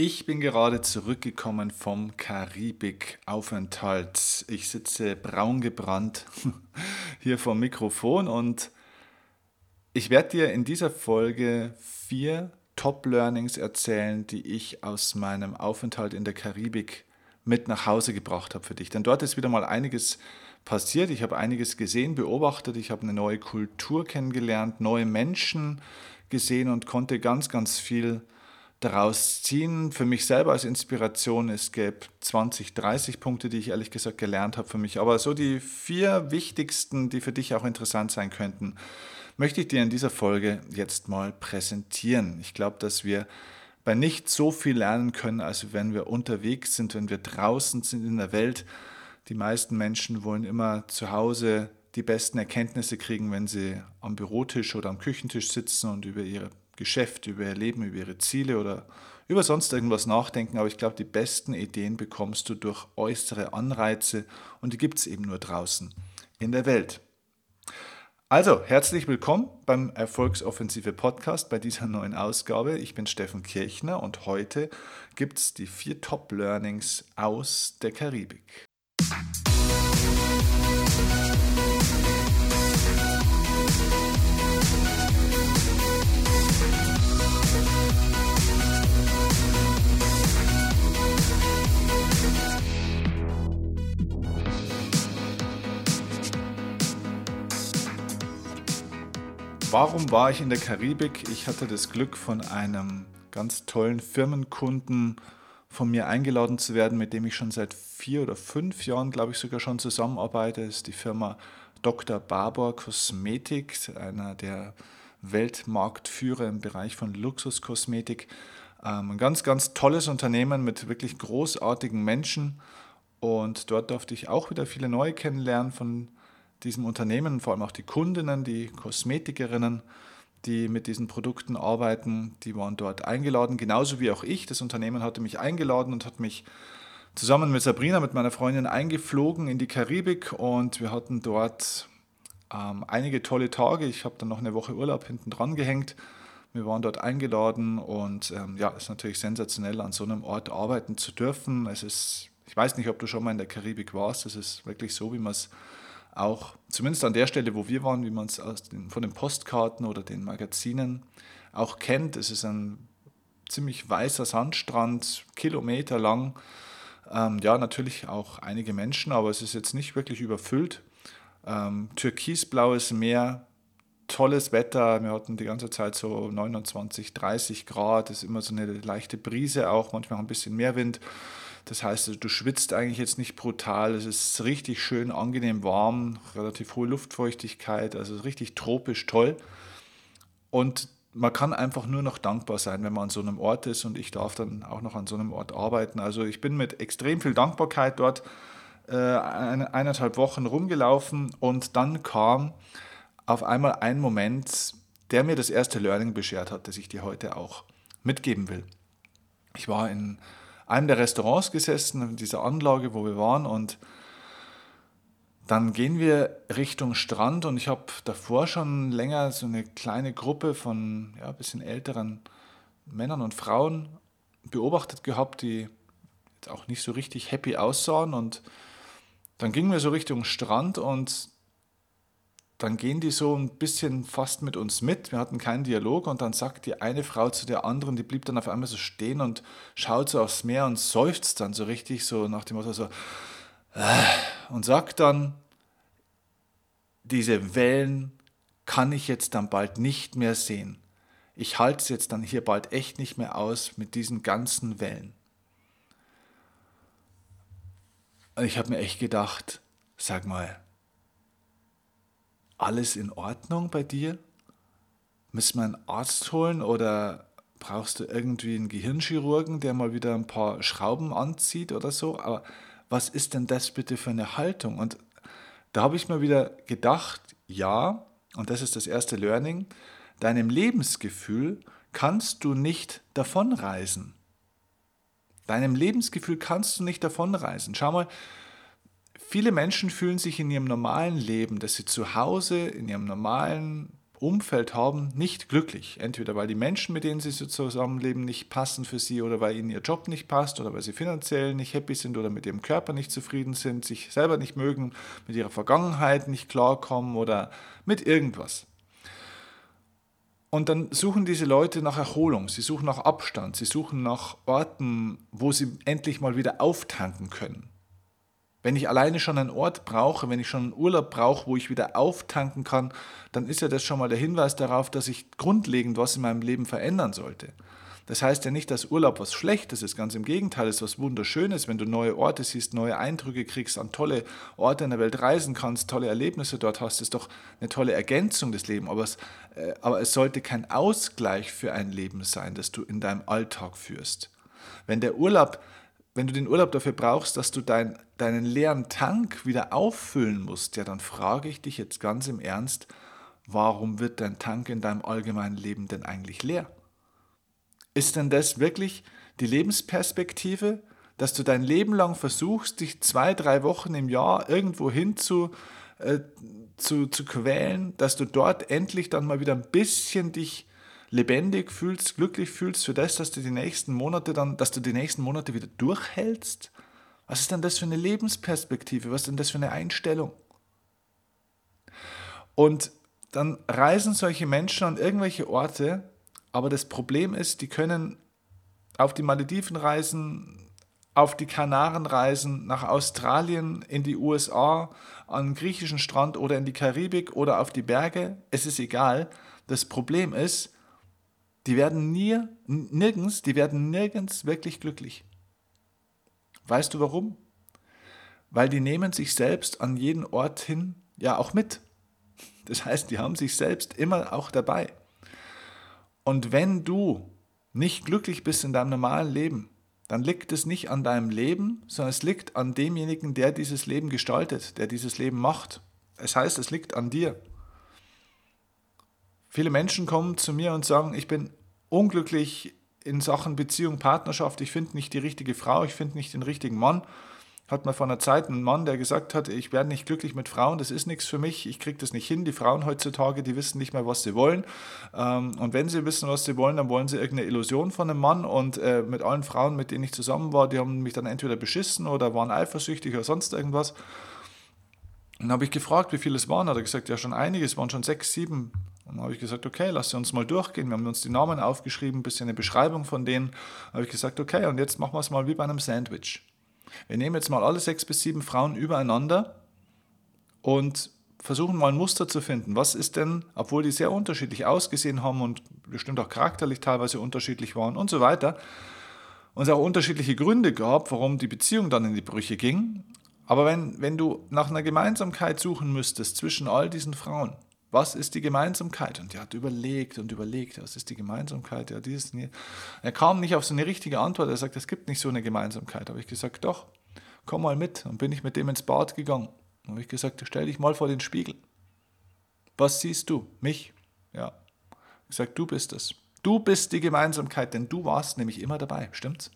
Ich bin gerade zurückgekommen vom Karibik-Aufenthalt. Ich sitze braun gebrannt hier vom Mikrofon und ich werde dir in dieser Folge vier Top-Learnings erzählen, die ich aus meinem Aufenthalt in der Karibik mit nach Hause gebracht habe für dich. Denn dort ist wieder mal einiges passiert. Ich habe einiges gesehen, beobachtet. Ich habe eine neue Kultur kennengelernt, neue Menschen gesehen und konnte ganz, ganz viel daraus ziehen. Für mich selber als Inspiration, es gäbe 20, 30 Punkte, die ich ehrlich gesagt gelernt habe für mich. Aber so die vier wichtigsten, die für dich auch interessant sein könnten, möchte ich dir in dieser Folge jetzt mal präsentieren. Ich glaube, dass wir bei nicht so viel lernen können, als wenn wir unterwegs sind, wenn wir draußen sind in der Welt. Die meisten Menschen wollen immer zu Hause die besten Erkenntnisse kriegen, wenn sie am Bürotisch oder am Küchentisch sitzen und über ihre Geschäft, über ihr Leben, über ihre Ziele oder über sonst irgendwas nachdenken. Aber ich glaube, die besten Ideen bekommst du durch äußere Anreize und die gibt es eben nur draußen in der Welt. Also, herzlich willkommen beim Erfolgsoffensive Podcast bei dieser neuen Ausgabe. Ich bin Steffen Kirchner und heute gibt es die vier Top-Learnings aus der Karibik. Warum war ich in der Karibik? Ich hatte das Glück, von einem ganz tollen Firmenkunden von mir eingeladen zu werden, mit dem ich schon seit vier oder fünf Jahren, glaube ich, sogar schon zusammenarbeite. Das ist die Firma Dr. Barbour Kosmetik, einer der Weltmarktführer im Bereich von Luxuskosmetik. Ähm, ein ganz, ganz tolles Unternehmen mit wirklich großartigen Menschen. Und dort durfte ich auch wieder viele neue kennenlernen von diesem Unternehmen, vor allem auch die Kundinnen, die Kosmetikerinnen, die mit diesen Produkten arbeiten, die waren dort eingeladen, genauso wie auch ich. Das Unternehmen hatte mich eingeladen und hat mich zusammen mit Sabrina, mit meiner Freundin, eingeflogen in die Karibik und wir hatten dort ähm, einige tolle Tage. Ich habe dann noch eine Woche Urlaub hinten dran gehängt. Wir waren dort eingeladen und ähm, ja, es ist natürlich sensationell, an so einem Ort arbeiten zu dürfen. Es ist, ich weiß nicht, ob du schon mal in der Karibik warst, es ist wirklich so, wie man es auch zumindest an der Stelle, wo wir waren, wie man es von den Postkarten oder den Magazinen auch kennt. Es ist ein ziemlich weißer Sandstrand, Kilometer lang. Ähm, ja, natürlich auch einige Menschen, aber es ist jetzt nicht wirklich überfüllt. Ähm, türkisblaues Meer, tolles Wetter. Wir hatten die ganze Zeit so 29, 30 Grad. Es ist immer so eine leichte Brise auch, manchmal ein bisschen mehr Wind. Das heißt, du schwitzt eigentlich jetzt nicht brutal. Es ist richtig schön, angenehm warm, relativ hohe Luftfeuchtigkeit, also richtig tropisch toll. Und man kann einfach nur noch dankbar sein, wenn man an so einem Ort ist und ich darf dann auch noch an so einem Ort arbeiten. Also ich bin mit extrem viel Dankbarkeit dort äh, eineinhalb Wochen rumgelaufen und dann kam auf einmal ein Moment, der mir das erste Learning beschert hat, das ich dir heute auch mitgeben will. Ich war in einem der Restaurants gesessen, in dieser Anlage, wo wir waren und dann gehen wir Richtung Strand und ich habe davor schon länger so eine kleine Gruppe von ja, bisschen älteren Männern und Frauen beobachtet gehabt, die jetzt auch nicht so richtig happy aussahen. Und dann gingen wir so Richtung Strand und dann gehen die so ein bisschen fast mit uns mit. Wir hatten keinen Dialog und dann sagt die eine Frau zu der anderen, die blieb dann auf einmal so stehen und schaut so aufs Meer und seufzt dann so richtig so nach dem Motto so äh, und sagt dann, diese Wellen kann ich jetzt dann bald nicht mehr sehen. Ich halte es jetzt dann hier bald echt nicht mehr aus mit diesen ganzen Wellen. Und ich habe mir echt gedacht, sag mal, alles in Ordnung bei dir? Müssen wir einen Arzt holen oder brauchst du irgendwie einen Gehirnchirurgen, der mal wieder ein paar Schrauben anzieht oder so? Aber was ist denn das bitte für eine Haltung? Und da habe ich mir wieder gedacht, ja, und das ist das erste Learning, deinem Lebensgefühl kannst du nicht davonreisen. Deinem Lebensgefühl kannst du nicht davonreisen. Schau mal, Viele Menschen fühlen sich in ihrem normalen Leben, dass sie zu Hause in ihrem normalen Umfeld haben, nicht glücklich. Entweder weil die Menschen, mit denen sie zusammenleben, nicht passen für sie oder weil ihnen ihr Job nicht passt oder weil sie finanziell nicht happy sind oder mit ihrem Körper nicht zufrieden sind, sich selber nicht mögen, mit ihrer Vergangenheit nicht klarkommen oder mit irgendwas. Und dann suchen diese Leute nach Erholung, sie suchen nach Abstand, sie suchen nach Orten, wo sie endlich mal wieder auftanken können. Wenn ich alleine schon einen Ort brauche, wenn ich schon einen Urlaub brauche, wo ich wieder auftanken kann, dann ist ja das schon mal der Hinweis darauf, dass ich grundlegend was in meinem Leben verändern sollte. Das heißt ja nicht, dass Urlaub was Schlechtes ist, ganz im Gegenteil, es ist was Wunderschönes, wenn du neue Orte siehst, neue Eindrücke kriegst, an tolle Orte in der Welt reisen kannst, tolle Erlebnisse dort hast, ist doch eine tolle Ergänzung des Lebens. Aber es, äh, aber es sollte kein Ausgleich für ein Leben sein, das du in deinem Alltag führst. Wenn der Urlaub wenn du den Urlaub dafür brauchst, dass du dein, deinen leeren Tank wieder auffüllen musst, ja, dann frage ich dich jetzt ganz im Ernst, warum wird dein Tank in deinem allgemeinen Leben denn eigentlich leer? Ist denn das wirklich die Lebensperspektive, dass du dein Leben lang versuchst, dich zwei, drei Wochen im Jahr irgendwo hin zu, äh, zu, zu quälen, dass du dort endlich dann mal wieder ein bisschen dich lebendig fühlst, glücklich fühlst für das, dass du die nächsten Monate dann, dass du die nächsten Monate wieder durchhältst? Was ist denn das für eine Lebensperspektive? Was ist denn das für eine Einstellung? Und dann reisen solche Menschen an irgendwelche Orte, aber das Problem ist, die können auf die Malediven reisen, auf die Kanaren reisen, nach Australien, in die USA, an den griechischen Strand oder in die Karibik oder auf die Berge. Es ist egal. Das Problem ist, die werden nie, nirgends, die werden nirgends wirklich glücklich. Weißt du warum? Weil die nehmen sich selbst an jeden Ort hin ja auch mit. Das heißt, die haben sich selbst immer auch dabei. Und wenn du nicht glücklich bist in deinem normalen Leben, dann liegt es nicht an deinem Leben, sondern es liegt an demjenigen, der dieses Leben gestaltet, der dieses Leben macht. Es heißt, es liegt an dir. Viele Menschen kommen zu mir und sagen, ich bin unglücklich in Sachen Beziehung, Partnerschaft, ich finde nicht die richtige Frau, ich finde nicht den richtigen Mann. Hat man vor einer Zeit einen Mann, der gesagt hat, ich werde nicht glücklich mit Frauen, das ist nichts für mich, ich kriege das nicht hin. Die Frauen heutzutage, die wissen nicht mehr, was sie wollen. Ähm, und wenn sie wissen, was sie wollen, dann wollen sie irgendeine Illusion von einem Mann. Und äh, mit allen Frauen, mit denen ich zusammen war, die haben mich dann entweder beschissen oder waren eifersüchtig oder sonst irgendwas. Und dann habe ich gefragt, wie viele es waren. Hat er gesagt, ja, schon einige, es waren schon sechs, sieben dann habe ich gesagt, okay, lass uns mal durchgehen. Wir haben uns die Namen aufgeschrieben, ein bisschen eine Beschreibung von denen. Da habe ich gesagt, okay, und jetzt machen wir es mal wie bei einem Sandwich. Wir nehmen jetzt mal alle sechs bis sieben Frauen übereinander und versuchen mal ein Muster zu finden. Was ist denn, obwohl die sehr unterschiedlich ausgesehen haben und bestimmt auch charakterlich teilweise unterschiedlich waren und so weiter, und es auch unterschiedliche Gründe gab, warum die Beziehung dann in die Brüche ging. Aber wenn, wenn du nach einer Gemeinsamkeit suchen müsstest zwischen all diesen Frauen, was ist die Gemeinsamkeit? Und er hat überlegt und überlegt, was ist die Gemeinsamkeit? Ja, dieses, er kam nicht auf so eine richtige Antwort. Er sagt, es gibt nicht so eine Gemeinsamkeit. Habe ich gesagt, doch, komm mal mit. Und bin ich mit dem ins Bad gegangen. Habe ich gesagt, stell dich mal vor den Spiegel. Was siehst du? Mich? Ja. Ich sage, du bist es. Du bist die Gemeinsamkeit, denn du warst nämlich immer dabei. Stimmt's?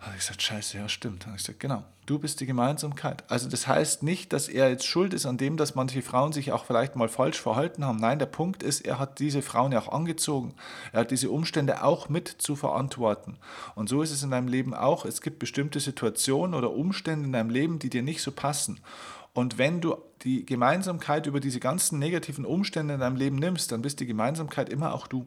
Habe ich gesagt, scheiße, ja stimmt. Habe ich gesagt, genau, du bist die Gemeinsamkeit. Also das heißt nicht, dass er jetzt schuld ist an dem, dass manche Frauen sich auch vielleicht mal falsch verhalten haben. Nein, der Punkt ist, er hat diese Frauen ja auch angezogen. Er hat diese Umstände auch mit zu verantworten. Und so ist es in deinem Leben auch. Es gibt bestimmte Situationen oder Umstände in deinem Leben, die dir nicht so passen. Und wenn du die Gemeinsamkeit über diese ganzen negativen Umstände in deinem Leben nimmst, dann bist die Gemeinsamkeit immer auch du.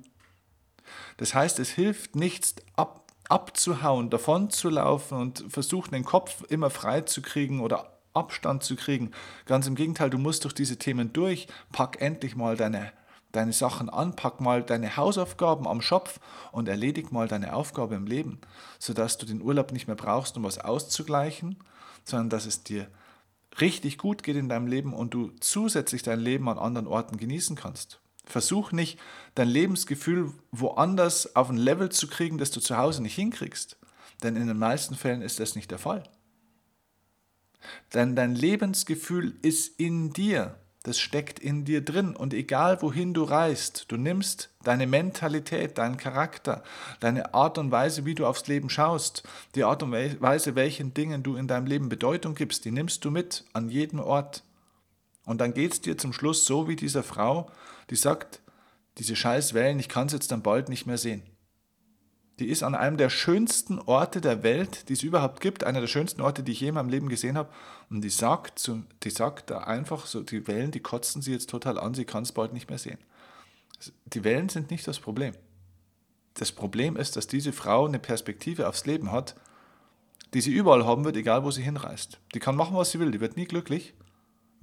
Das heißt, es hilft nichts ab, abzuhauen, davon zu laufen und versuchen, den Kopf immer frei zu kriegen oder Abstand zu kriegen. Ganz im Gegenteil, du musst durch diese Themen durch. Pack endlich mal deine, deine Sachen an, pack mal deine Hausaufgaben am Schopf und erledig mal deine Aufgabe im Leben, sodass du den Urlaub nicht mehr brauchst, um was auszugleichen, sondern dass es dir richtig gut geht in deinem Leben und du zusätzlich dein Leben an anderen Orten genießen kannst. Versuch nicht, dein Lebensgefühl woanders auf ein Level zu kriegen, das du zu Hause nicht hinkriegst. Denn in den meisten Fällen ist das nicht der Fall. Denn dein Lebensgefühl ist in dir. Das steckt in dir drin. Und egal wohin du reist, du nimmst deine Mentalität, deinen Charakter, deine Art und Weise, wie du aufs Leben schaust, die Art und Weise, welchen Dingen du in deinem Leben Bedeutung gibst, die nimmst du mit an jedem Ort. Und dann geht es dir zum Schluss so wie dieser Frau, die sagt, diese scheiß Wellen, ich kann es jetzt dann bald nicht mehr sehen. Die ist an einem der schönsten Orte der Welt, die es überhaupt gibt, einer der schönsten Orte, die ich je in meinem Leben gesehen habe. Und die sagt, die sagt da einfach so, die Wellen, die kotzen sie jetzt total an, sie kann es bald nicht mehr sehen. Die Wellen sind nicht das Problem. Das Problem ist, dass diese Frau eine Perspektive aufs Leben hat, die sie überall haben wird, egal wo sie hinreist. Die kann machen, was sie will, die wird nie glücklich,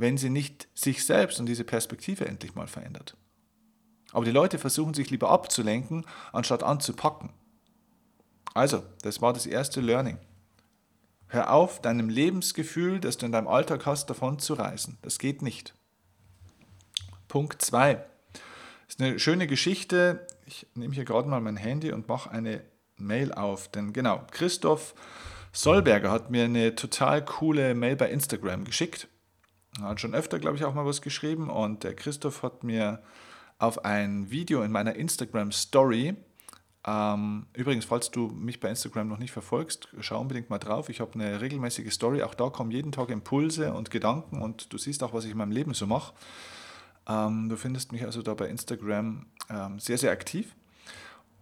wenn sie nicht sich selbst und diese Perspektive endlich mal verändert. Aber die Leute versuchen sich lieber abzulenken, anstatt anzupacken. Also, das war das erste Learning. Hör auf, deinem Lebensgefühl, das du in deinem Alltag hast, davon zu reisen. Das geht nicht. Punkt 2. Ist eine schöne Geschichte. Ich nehme hier gerade mal mein Handy und mache eine Mail auf. Denn genau, Christoph Solberger hat mir eine total coole Mail bei Instagram geschickt. Hat schon öfter, glaube ich, auch mal was geschrieben. Und der Christoph hat mir auf ein Video in meiner Instagram Story ähm, übrigens, falls du mich bei Instagram noch nicht verfolgst, schau unbedingt mal drauf. Ich habe eine regelmäßige Story. Auch da kommen jeden Tag Impulse und Gedanken und du siehst auch, was ich in meinem Leben so mache. Ähm, du findest mich also da bei Instagram ähm, sehr, sehr aktiv.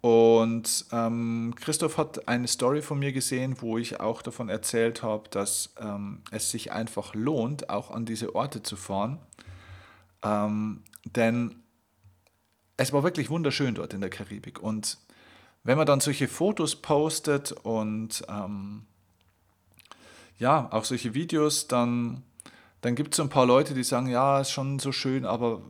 Und ähm, Christoph hat eine Story von mir gesehen, wo ich auch davon erzählt habe, dass ähm, es sich einfach lohnt, auch an diese Orte zu fahren. Ähm, denn es war wirklich wunderschön dort in der Karibik. Und wenn man dann solche Fotos postet und ähm, ja, auch solche Videos, dann, dann gibt es so ein paar Leute, die sagen, ja, ist schon so schön, aber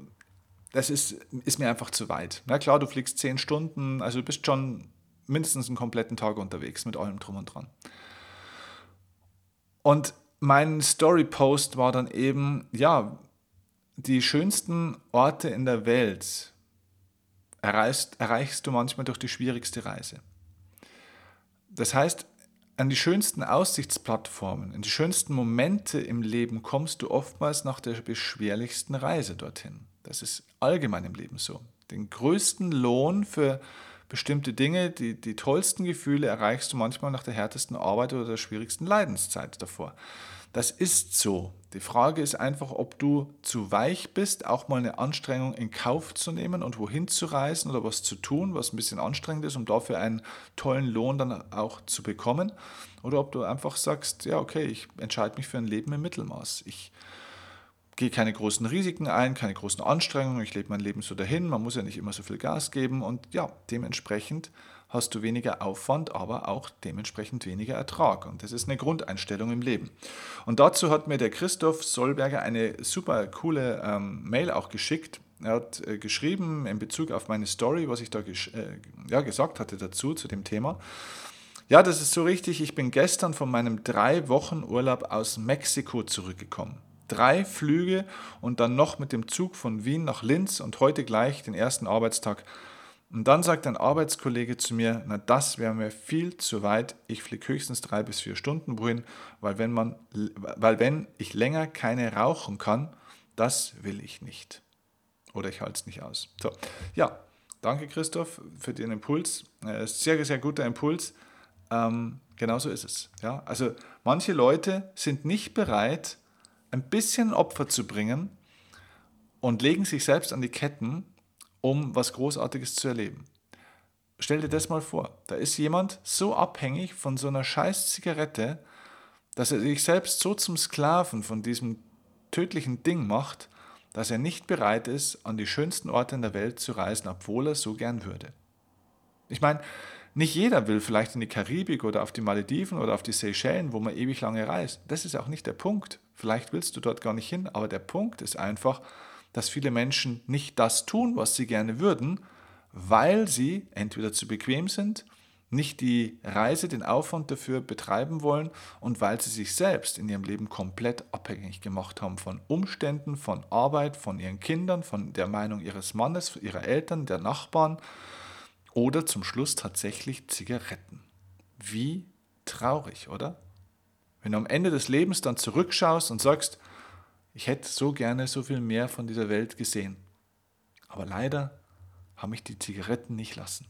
das ist, ist mir einfach zu weit. Na klar, du fliegst zehn Stunden, also du bist schon mindestens einen kompletten Tag unterwegs mit allem drum und dran. Und mein Story-Post war dann eben, ja, die schönsten Orte in der Welt erreichst, erreichst du manchmal durch die schwierigste Reise. Das heißt, an die schönsten Aussichtsplattformen, in die schönsten Momente im Leben kommst du oftmals nach der beschwerlichsten Reise dorthin. Das ist allgemein im Leben so. Den größten Lohn für bestimmte Dinge, die, die tollsten Gefühle erreichst du manchmal nach der härtesten Arbeit oder der schwierigsten Leidenszeit davor. Das ist so. Die Frage ist einfach, ob du zu weich bist, auch mal eine Anstrengung in Kauf zu nehmen und wohin zu reisen oder was zu tun, was ein bisschen anstrengend ist, um dafür einen tollen Lohn dann auch zu bekommen. Oder ob du einfach sagst, ja, okay, ich entscheide mich für ein Leben im Mittelmaß. Ich gehe keine großen Risiken ein, keine großen Anstrengungen, ich lebe mein Leben so dahin, man muss ja nicht immer so viel Gas geben und ja, dementsprechend hast du weniger Aufwand, aber auch dementsprechend weniger Ertrag. Und das ist eine Grundeinstellung im Leben. Und dazu hat mir der Christoph Solberger eine super coole ähm, Mail auch geschickt. Er hat äh, geschrieben in Bezug auf meine Story, was ich da äh, ja, gesagt hatte dazu, zu dem Thema. Ja, das ist so richtig. Ich bin gestern von meinem drei Wochen Urlaub aus Mexiko zurückgekommen. Drei Flüge und dann noch mit dem Zug von Wien nach Linz und heute gleich den ersten Arbeitstag und dann sagt ein Arbeitskollege zu mir, na das wäre mir viel zu weit, ich fliege höchstens drei bis vier Stunden wohin, weil wenn, man, weil wenn ich länger keine rauchen kann, das will ich nicht. Oder ich halte es nicht aus. So, ja, danke Christoph für den Impuls. Äh, sehr, sehr guter Impuls. Ähm, genauso ist es. Ja? Also manche Leute sind nicht bereit, ein bisschen Opfer zu bringen und legen sich selbst an die Ketten, um was Großartiges zu erleben. Stell dir das mal vor, da ist jemand so abhängig von so einer scheiß Zigarette, dass er sich selbst so zum Sklaven von diesem tödlichen Ding macht, dass er nicht bereit ist, an die schönsten Orte in der Welt zu reisen, obwohl er so gern würde. Ich meine, nicht jeder will vielleicht in die Karibik oder auf die Malediven oder auf die Seychellen, wo man ewig lange reist. Das ist auch nicht der Punkt. Vielleicht willst du dort gar nicht hin, aber der Punkt ist einfach, dass viele Menschen nicht das tun, was sie gerne würden, weil sie entweder zu bequem sind, nicht die Reise, den Aufwand dafür betreiben wollen und weil sie sich selbst in ihrem Leben komplett abhängig gemacht haben von Umständen, von Arbeit, von ihren Kindern, von der Meinung ihres Mannes, ihrer Eltern, der Nachbarn oder zum Schluss tatsächlich Zigaretten. Wie traurig, oder? Wenn du am Ende des Lebens dann zurückschaust und sagst, ich hätte so gerne so viel mehr von dieser Welt gesehen. Aber leider haben mich die Zigaretten nicht lassen.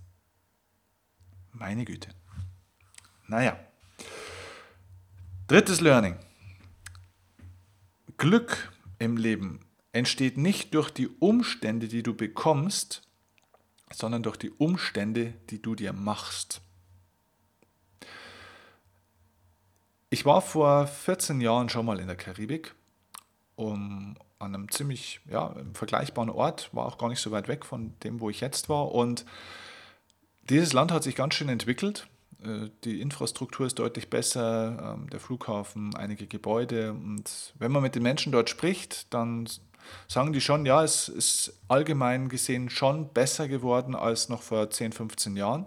Meine Güte. Naja. Drittes Learning. Glück im Leben entsteht nicht durch die Umstände, die du bekommst, sondern durch die Umstände, die du dir machst. Ich war vor 14 Jahren schon mal in der Karibik, um, an einem ziemlich ja, vergleichbaren Ort, war auch gar nicht so weit weg von dem, wo ich jetzt war. Und dieses Land hat sich ganz schön entwickelt. Äh, die Infrastruktur ist deutlich besser, ähm, der Flughafen, einige Gebäude. Und wenn man mit den Menschen dort spricht, dann sagen die schon, ja, es ist allgemein gesehen schon besser geworden als noch vor 10, 15 Jahren.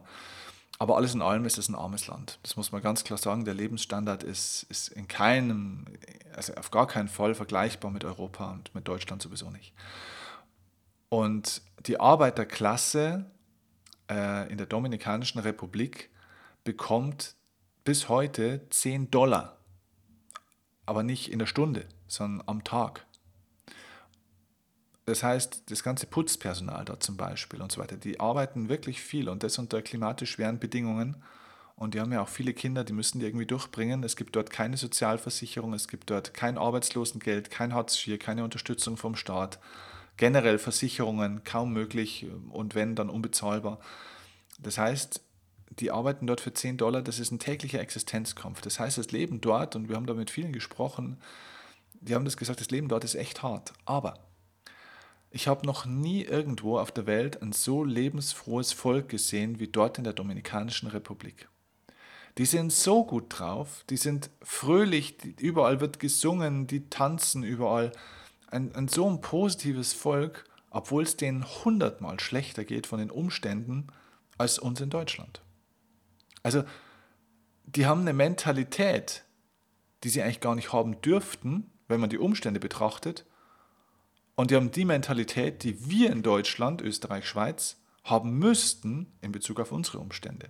Aber alles in allem ist es ein armes Land. Das muss man ganz klar sagen. Der Lebensstandard ist, ist in keinem, also auf gar keinen Fall vergleichbar mit Europa und mit Deutschland sowieso nicht. Und die Arbeiterklasse äh, in der Dominikanischen Republik bekommt bis heute 10 Dollar. Aber nicht in der Stunde, sondern am Tag. Das heißt, das ganze Putzpersonal dort zum Beispiel und so weiter, die arbeiten wirklich viel und das unter klimatisch schweren Bedingungen. Und die haben ja auch viele Kinder, die müssen die irgendwie durchbringen. Es gibt dort keine Sozialversicherung, es gibt dort kein Arbeitslosengeld, kein Hartz IV, keine Unterstützung vom Staat. Generell Versicherungen kaum möglich und wenn, dann unbezahlbar. Das heißt, die arbeiten dort für 10 Dollar, das ist ein täglicher Existenzkampf. Das heißt, das Leben dort, und wir haben da mit vielen gesprochen, die haben das gesagt, das Leben dort ist echt hart. Aber ich habe noch nie irgendwo auf der Welt ein so lebensfrohes Volk gesehen wie dort in der Dominikanischen Republik. Die sind so gut drauf, die sind fröhlich, überall wird gesungen, die tanzen überall. Ein, ein so ein positives Volk, obwohl es denen hundertmal schlechter geht von den Umständen als uns in Deutschland. Also, die haben eine Mentalität, die sie eigentlich gar nicht haben dürften, wenn man die Umstände betrachtet, und die haben die Mentalität, die wir in Deutschland, Österreich, Schweiz haben müssten in Bezug auf unsere Umstände.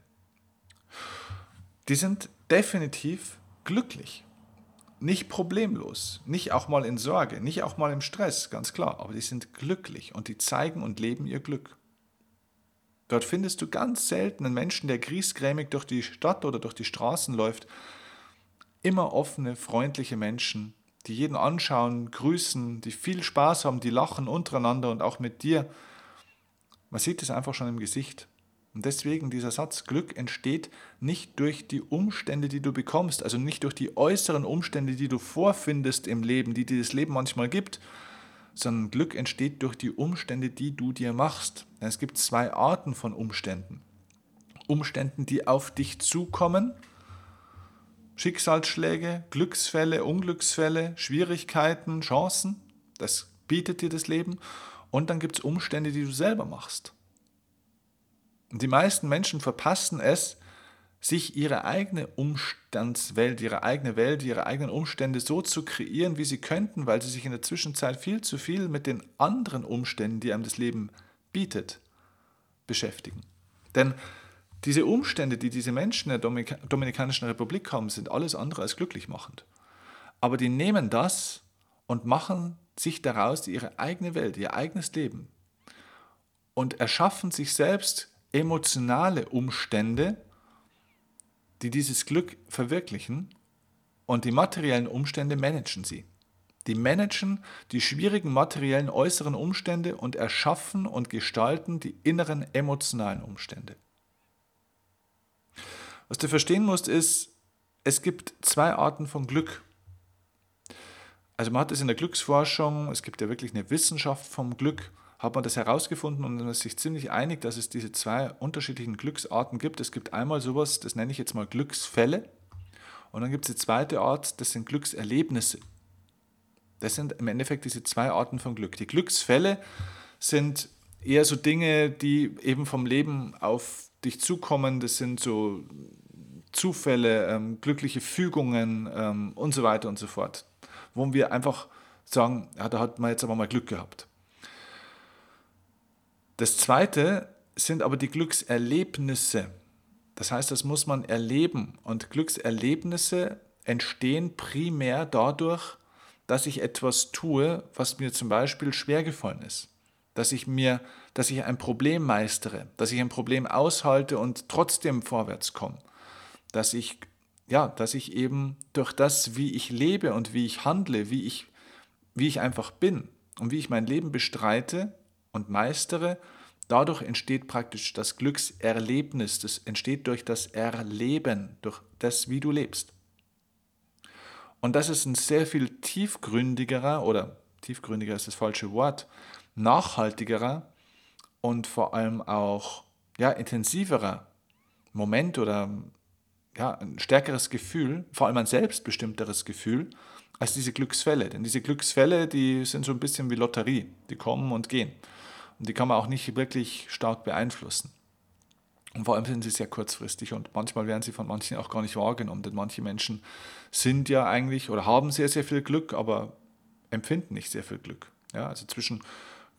Die sind definitiv glücklich. Nicht problemlos, nicht auch mal in Sorge, nicht auch mal im Stress, ganz klar, aber die sind glücklich und die zeigen und leben ihr Glück. Dort findest du ganz selten einen Menschen, der griesgrämig durch die Stadt oder durch die Straßen läuft. Immer offene, freundliche Menschen, die jeden anschauen, grüßen, die viel Spaß haben, die lachen untereinander und auch mit dir. Man sieht es einfach schon im Gesicht. Und deswegen dieser Satz, Glück entsteht nicht durch die Umstände, die du bekommst, also nicht durch die äußeren Umstände, die du vorfindest im Leben, die dir das Leben manchmal gibt, sondern Glück entsteht durch die Umstände, die du dir machst. Es gibt zwei Arten von Umständen. Umständen, die auf dich zukommen Schicksalsschläge, Glücksfälle, Unglücksfälle, Schwierigkeiten, Chancen. Das bietet dir das Leben. Und dann gibt es Umstände, die du selber machst. Und die meisten Menschen verpassen es, sich ihre eigene Umstandswelt, ihre eigene Welt, ihre eigenen Umstände so zu kreieren, wie sie könnten, weil sie sich in der Zwischenzeit viel zu viel mit den anderen Umständen, die einem das Leben bietet, beschäftigen. Denn diese Umstände, die diese Menschen in der Dominikanischen Republik haben, sind alles andere als glücklich machend. Aber die nehmen das und machen sich daraus ihre eigene Welt, ihr eigenes Leben und erschaffen sich selbst emotionale Umstände, die dieses Glück verwirklichen und die materiellen Umstände managen sie. Die managen die schwierigen materiellen äußeren Umstände und erschaffen und gestalten die inneren emotionalen Umstände. Was du verstehen musst, ist, es gibt zwei Arten von Glück. Also man hat es in der Glücksforschung, es gibt ja wirklich eine Wissenschaft vom Glück, hat man das herausgefunden und man ist sich ziemlich einig, dass es diese zwei unterschiedlichen Glücksarten gibt. Es gibt einmal sowas, das nenne ich jetzt mal Glücksfälle. Und dann gibt es die zweite Art, das sind Glückserlebnisse. Das sind im Endeffekt diese zwei Arten von Glück. Die Glücksfälle sind eher so Dinge, die eben vom Leben auf dich zukommen. Das sind so Zufälle, ähm, glückliche Fügungen ähm, und so weiter und so fort. Wo wir einfach sagen, ja, da hat man jetzt aber mal Glück gehabt. Das zweite sind aber die Glückserlebnisse. Das heißt, das muss man erleben. Und Glückserlebnisse entstehen primär dadurch, dass ich etwas tue, was mir zum Beispiel schwer gefallen ist. Dass ich mir, dass ich ein Problem meistere, dass ich ein Problem aushalte und trotzdem vorwärts komme dass ich, ja, dass ich eben durch das, wie ich lebe und wie ich handle, wie ich, wie ich einfach bin und wie ich mein Leben bestreite und meistere, dadurch entsteht praktisch das Glückserlebnis. Das entsteht durch das Erleben, durch das, wie du lebst. Und das ist ein sehr viel tiefgründigerer, oder tiefgründiger ist das falsche Wort, nachhaltigerer und vor allem auch ja, intensiverer Moment oder ja, ein stärkeres Gefühl, vor allem ein selbstbestimmteres Gefühl, als diese Glücksfälle. Denn diese Glücksfälle, die sind so ein bisschen wie Lotterie, die kommen und gehen. Und die kann man auch nicht wirklich stark beeinflussen. Und vor allem sind sie sehr kurzfristig und manchmal werden sie von manchen auch gar nicht wahrgenommen, denn manche Menschen sind ja eigentlich oder haben sehr, sehr viel Glück, aber empfinden nicht sehr viel Glück. Ja, also zwischen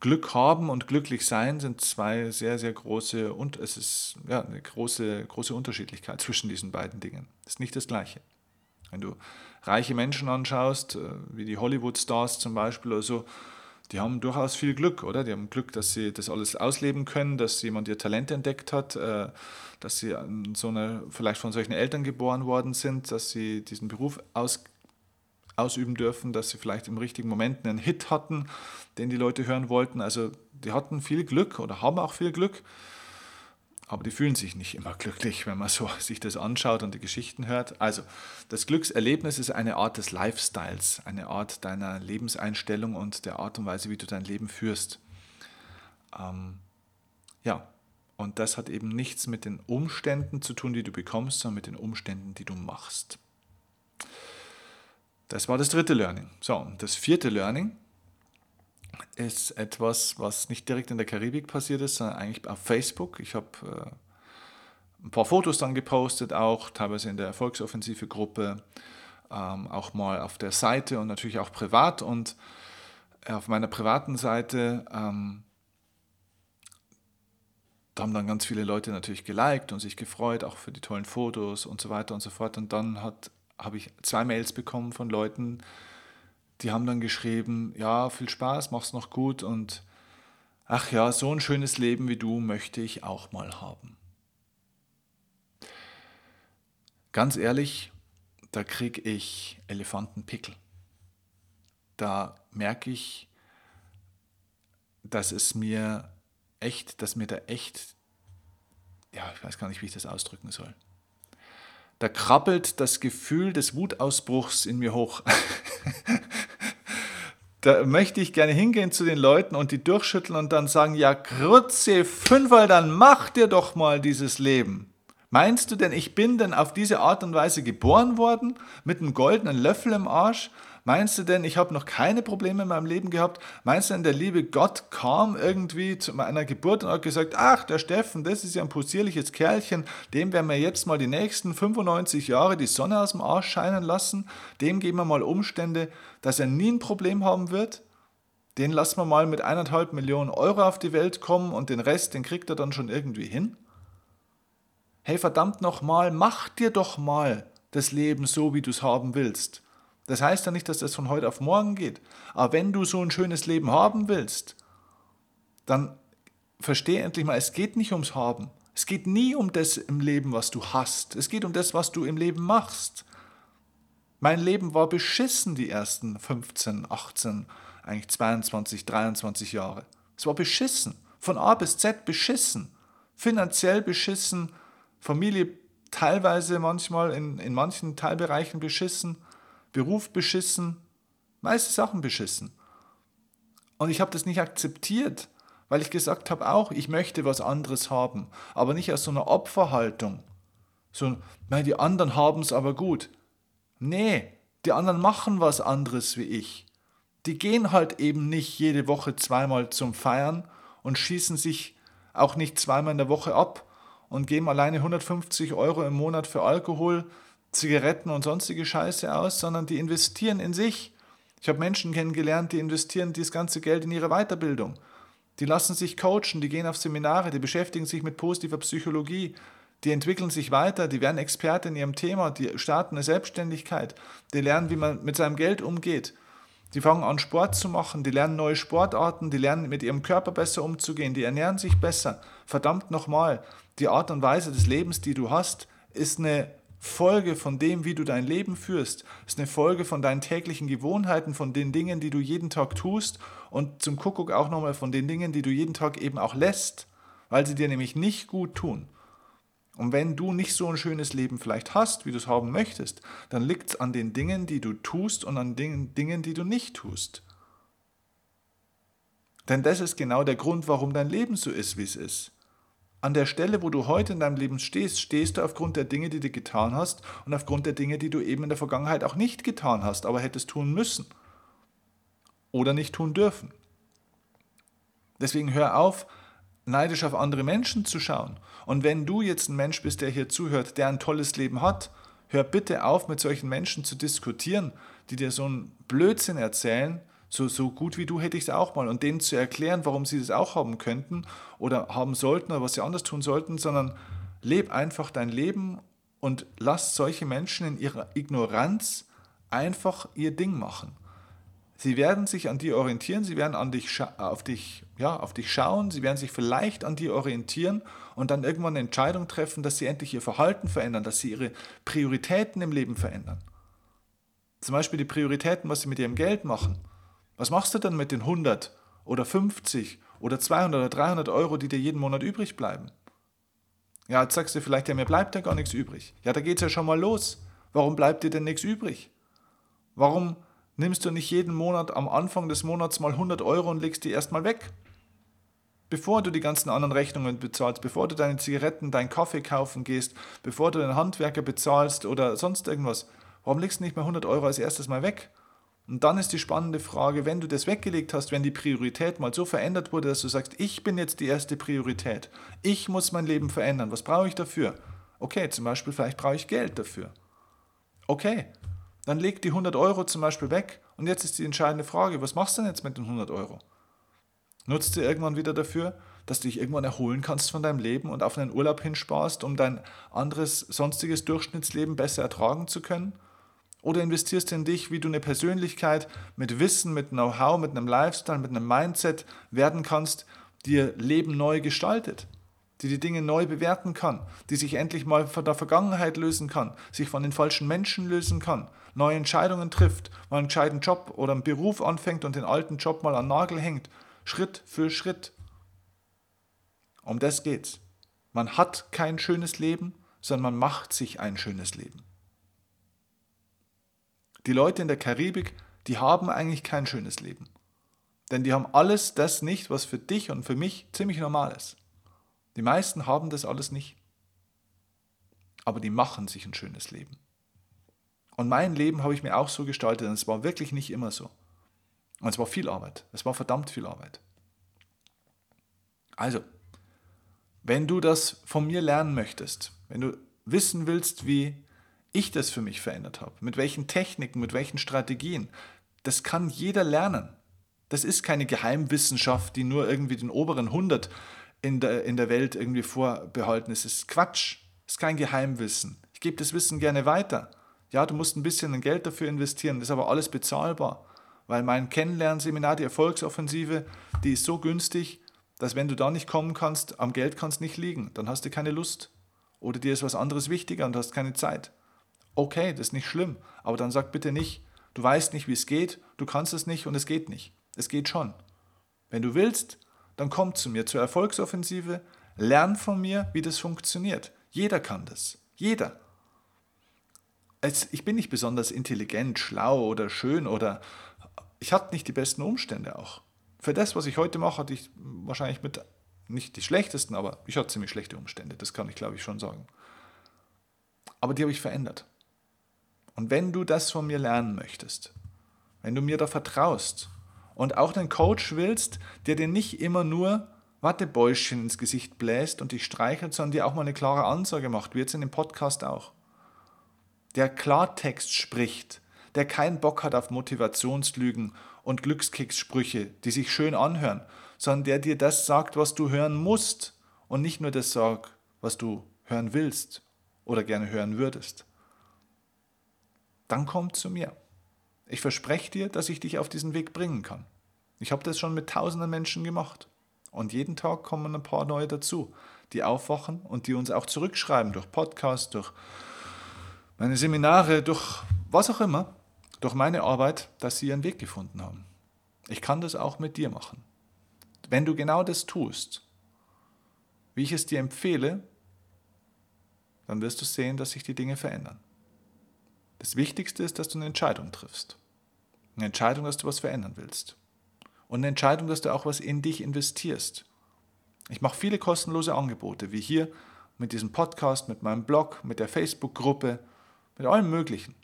Glück haben und glücklich sein sind zwei sehr, sehr große und es ist ja, eine große, große Unterschiedlichkeit zwischen diesen beiden Dingen. Das ist nicht das Gleiche. Wenn du reiche Menschen anschaust, äh, wie die Hollywood-Stars zum Beispiel oder so, die haben durchaus viel Glück, oder? Die haben Glück, dass sie das alles ausleben können, dass jemand ihr Talent entdeckt hat, äh, dass sie so eine, vielleicht von solchen Eltern geboren worden sind, dass sie diesen Beruf aus, ausüben dürfen, dass sie vielleicht im richtigen Moment einen Hit hatten, den die Leute hören wollten. Also die hatten viel Glück oder haben auch viel Glück, aber die fühlen sich nicht immer glücklich, wenn man so sich das anschaut und die Geschichten hört. Also das Glückserlebnis ist eine Art des Lifestyles, eine Art deiner Lebenseinstellung und der Art und Weise, wie du dein Leben führst. Ähm, ja, und das hat eben nichts mit den Umständen zu tun, die du bekommst, sondern mit den Umständen, die du machst. Das war das dritte Learning. So, das vierte Learning ist etwas, was nicht direkt in der Karibik passiert ist, sondern eigentlich auf Facebook. Ich habe äh, ein paar Fotos dann gepostet, auch teilweise in der Erfolgsoffensive-Gruppe, ähm, auch mal auf der Seite und natürlich auch privat. Und auf meiner privaten Seite ähm, da haben dann ganz viele Leute natürlich geliked und sich gefreut, auch für die tollen Fotos und so weiter und so fort. Und dann hat habe ich zwei Mails bekommen von Leuten, die haben dann geschrieben, ja, viel Spaß, mach's noch gut und ach ja, so ein schönes Leben wie du möchte ich auch mal haben. Ganz ehrlich, da kriege ich Elefantenpickel. Da merke ich, dass es mir echt, dass mir da echt, ja, ich weiß gar nicht, wie ich das ausdrücken soll da krabbelt das Gefühl des Wutausbruchs in mir hoch. da möchte ich gerne hingehen zu den Leuten und die durchschütteln und dann sagen, ja, Grütze, Fünferl, dann mach dir doch mal dieses Leben. Meinst du denn, ich bin denn auf diese Art und Weise geboren worden, mit einem goldenen Löffel im Arsch? Meinst du denn, ich habe noch keine Probleme in meinem Leben gehabt? Meinst du denn, der liebe Gott kam irgendwie zu meiner Geburt und hat gesagt, ach, der Steffen, das ist ja ein possierliches Kerlchen, dem werden wir jetzt mal die nächsten 95 Jahre die Sonne aus dem Arsch scheinen lassen, dem geben wir mal Umstände, dass er nie ein Problem haben wird? Den lassen wir mal mit eineinhalb Millionen Euro auf die Welt kommen und den Rest, den kriegt er dann schon irgendwie hin? Hey, verdammt nochmal, mach dir doch mal das Leben so, wie du es haben willst. Das heißt ja nicht, dass das von heute auf morgen geht. Aber wenn du so ein schönes Leben haben willst, dann verstehe endlich mal, es geht nicht ums Haben. Es geht nie um das im Leben, was du hast. Es geht um das, was du im Leben machst. Mein Leben war beschissen die ersten 15, 18, eigentlich 22, 23 Jahre. Es war beschissen. Von A bis Z beschissen. Finanziell beschissen. Familie teilweise manchmal in, in manchen Teilbereichen beschissen. Beruf beschissen, meiste Sachen beschissen. Und ich habe das nicht akzeptiert, weil ich gesagt habe auch, ich möchte was anderes haben, aber nicht aus so einer Opferhaltung. So, nein, die anderen haben es aber gut. Nee, die anderen machen was anderes wie ich. Die gehen halt eben nicht jede Woche zweimal zum Feiern und schießen sich auch nicht zweimal in der Woche ab und geben alleine 150 Euro im Monat für Alkohol, Zigaretten und sonstige Scheiße aus, sondern die investieren in sich. Ich habe Menschen kennengelernt, die investieren dieses ganze Geld in ihre Weiterbildung. Die lassen sich coachen, die gehen auf Seminare, die beschäftigen sich mit positiver Psychologie, die entwickeln sich weiter, die werden Experte in ihrem Thema, die starten eine Selbstständigkeit, die lernen, wie man mit seinem Geld umgeht. Die fangen an, Sport zu machen, die lernen neue Sportarten, die lernen mit ihrem Körper besser umzugehen, die ernähren sich besser. Verdammt nochmal, die Art und Weise des Lebens, die du hast, ist eine Folge von dem, wie du dein Leben führst. Ist eine Folge von deinen täglichen Gewohnheiten, von den Dingen, die du jeden Tag tust und zum Kuckuck auch nochmal von den Dingen, die du jeden Tag eben auch lässt, weil sie dir nämlich nicht gut tun. Und wenn du nicht so ein schönes Leben vielleicht hast, wie du es haben möchtest, dann liegt es an den Dingen, die du tust und an den Dingen, die du nicht tust. Denn das ist genau der Grund, warum dein Leben so ist, wie es ist. An der Stelle, wo du heute in deinem Leben stehst, stehst du aufgrund der Dinge, die du getan hast und aufgrund der Dinge, die du eben in der Vergangenheit auch nicht getan hast, aber hättest tun müssen oder nicht tun dürfen. Deswegen hör auf, neidisch auf andere Menschen zu schauen. Und wenn du jetzt ein Mensch bist, der hier zuhört, der ein tolles Leben hat, hör bitte auf, mit solchen Menschen zu diskutieren, die dir so einen Blödsinn erzählen, so, so gut wie du hätte ich es auch mal. Und denen zu erklären, warum sie das auch haben könnten oder haben sollten oder was sie anders tun sollten, sondern leb einfach dein Leben und lass solche Menschen in ihrer Ignoranz einfach ihr Ding machen. Sie werden sich an dir orientieren, sie werden an dich, auf, dich, ja, auf dich schauen, sie werden sich vielleicht an dir orientieren und dann irgendwann eine Entscheidung treffen, dass sie endlich ihr Verhalten verändern, dass sie ihre Prioritäten im Leben verändern. Zum Beispiel die Prioritäten, was sie mit ihrem Geld machen. Was machst du dann mit den 100 oder 50 oder 200 oder 300 Euro, die dir jeden Monat übrig bleiben? Ja, jetzt sagst du vielleicht, ja, mir bleibt ja gar nichts übrig. Ja, da geht es ja schon mal los. Warum bleibt dir denn nichts übrig? Warum nimmst du nicht jeden Monat am Anfang des Monats mal 100 Euro und legst die erstmal weg? Bevor du die ganzen anderen Rechnungen bezahlst, bevor du deine Zigaretten, deinen Kaffee kaufen gehst, bevor du den Handwerker bezahlst oder sonst irgendwas, warum legst du nicht mal 100 Euro als erstes mal weg? Und dann ist die spannende Frage, wenn du das weggelegt hast, wenn die Priorität mal so verändert wurde, dass du sagst, ich bin jetzt die erste Priorität, ich muss mein Leben verändern, was brauche ich dafür? Okay, zum Beispiel vielleicht brauche ich Geld dafür. Okay, dann leg die 100 Euro zum Beispiel weg und jetzt ist die entscheidende Frage, was machst du denn jetzt mit den 100 Euro? Nutzt du irgendwann wieder dafür, dass du dich irgendwann erholen kannst von deinem Leben und auf einen Urlaub hinsparst, um dein anderes sonstiges Durchschnittsleben besser ertragen zu können? Oder investierst in dich, wie du eine Persönlichkeit mit Wissen, mit Know-how, mit einem Lifestyle, mit einem Mindset werden kannst, die ihr Leben neu gestaltet, die die Dinge neu bewerten kann, die sich endlich mal von der Vergangenheit lösen kann, sich von den falschen Menschen lösen kann, neue Entscheidungen trifft, mal einen gescheiten Job oder einen Beruf anfängt und den alten Job mal an Nagel hängt, Schritt für Schritt. Um das geht's. Man hat kein schönes Leben, sondern man macht sich ein schönes Leben. Die Leute in der Karibik, die haben eigentlich kein schönes Leben. Denn die haben alles das nicht, was für dich und für mich ziemlich normal ist. Die meisten haben das alles nicht. Aber die machen sich ein schönes Leben. Und mein Leben habe ich mir auch so gestaltet und es war wirklich nicht immer so. Und es war viel Arbeit. Es war verdammt viel Arbeit. Also, wenn du das von mir lernen möchtest, wenn du wissen willst, wie ich das für mich verändert habe, mit welchen Techniken, mit welchen Strategien. Das kann jeder lernen. Das ist keine Geheimwissenschaft, die nur irgendwie den oberen 100 in der, in der Welt irgendwie vorbehalten ist. Es ist Quatsch. Es ist kein Geheimwissen. Ich gebe das Wissen gerne weiter. Ja, du musst ein bisschen Geld dafür investieren, das ist aber alles bezahlbar. Weil mein Kennenlernseminar, die Erfolgsoffensive, die ist so günstig, dass wenn du da nicht kommen kannst, am Geld kannst nicht liegen. Dann hast du keine Lust. Oder dir ist was anderes wichtiger und hast keine Zeit. Okay, das ist nicht schlimm, aber dann sag bitte nicht, du weißt nicht, wie es geht, du kannst es nicht und es geht nicht. Es geht schon. Wenn du willst, dann komm zu mir zur Erfolgsoffensive, lern von mir, wie das funktioniert. Jeder kann das. Jeder. Ich bin nicht besonders intelligent, schlau oder schön oder ich hatte nicht die besten Umstände auch. Für das, was ich heute mache, hatte ich wahrscheinlich mit nicht die schlechtesten, aber ich hatte ziemlich schlechte Umstände. Das kann ich, glaube ich, schon sagen. Aber die habe ich verändert. Und wenn du das von mir lernen möchtest, wenn du mir da vertraust und auch einen Coach willst, der dir nicht immer nur Wattebäuschen ins Gesicht bläst und dich streichelt, sondern dir auch mal eine klare Ansage macht, wie jetzt in dem Podcast auch. Der Klartext spricht, der keinen Bock hat auf Motivationslügen und Glückskickssprüche, die sich schön anhören, sondern der dir das sagt, was du hören musst und nicht nur das sagt, was du hören willst oder gerne hören würdest dann komm zu mir. Ich verspreche dir, dass ich dich auf diesen Weg bringen kann. Ich habe das schon mit tausenden Menschen gemacht. Und jeden Tag kommen ein paar neue dazu, die aufwachen und die uns auch zurückschreiben durch Podcasts, durch meine Seminare, durch was auch immer, durch meine Arbeit, dass sie ihren Weg gefunden haben. Ich kann das auch mit dir machen. Wenn du genau das tust, wie ich es dir empfehle, dann wirst du sehen, dass sich die Dinge verändern. Das Wichtigste ist, dass du eine Entscheidung triffst. Eine Entscheidung, dass du was verändern willst. Und eine Entscheidung, dass du auch was in dich investierst. Ich mache viele kostenlose Angebote, wie hier mit diesem Podcast, mit meinem Blog, mit der Facebook-Gruppe, mit allem Möglichen.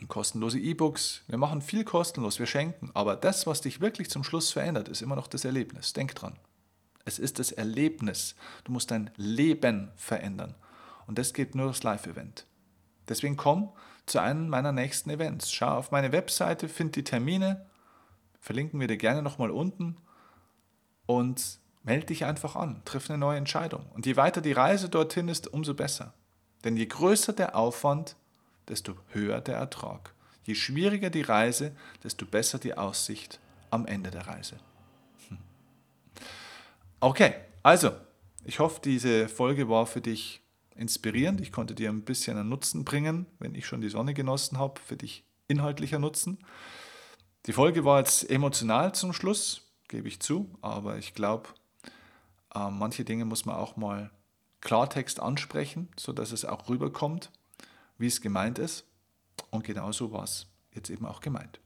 Und kostenlose E-Books. Wir machen viel kostenlos, wir schenken. Aber das, was dich wirklich zum Schluss verändert, ist immer noch das Erlebnis. Denk dran. Es ist das Erlebnis. Du musst dein Leben verändern. Und das geht nur durchs Live-Event. Deswegen komm zu einem meiner nächsten Events. Schau auf meine Webseite, find die Termine, verlinken wir dir gerne nochmal unten und melde dich einfach an, triff eine neue Entscheidung. Und je weiter die Reise dorthin ist, umso besser. Denn je größer der Aufwand, desto höher der Ertrag. Je schwieriger die Reise, desto besser die Aussicht am Ende der Reise. Hm. Okay, also, ich hoffe, diese Folge war für dich inspirierend. Ich konnte dir ein bisschen einen Nutzen bringen, wenn ich schon die Sonne genossen habe, für dich inhaltlicher Nutzen. Die Folge war jetzt emotional zum Schluss, gebe ich zu, aber ich glaube, äh, manche Dinge muss man auch mal Klartext ansprechen, sodass es auch rüberkommt, wie es gemeint ist. Und genauso war es jetzt eben auch gemeint.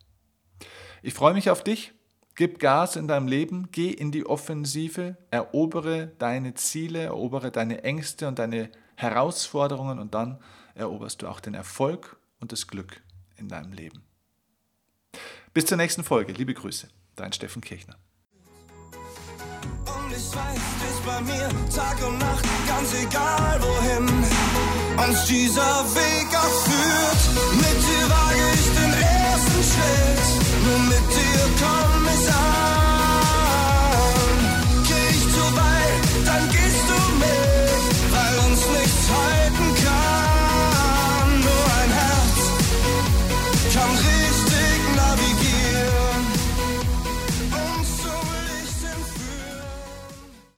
Ich freue mich auf dich. Gib Gas in deinem Leben, geh in die Offensive, erobere deine Ziele, erobere deine Ängste und deine Herausforderungen und dann eroberst du auch den Erfolg und das Glück in deinem Leben. Bis zur nächsten Folge. Liebe Grüße, dein Steffen Kirchner. Und ich weiß, du bist bei mir Tag und Nacht, ganz egal wohin uns dieser Weg auch führt. Mit dir wage ich den ersten Schritt, nur mit dir.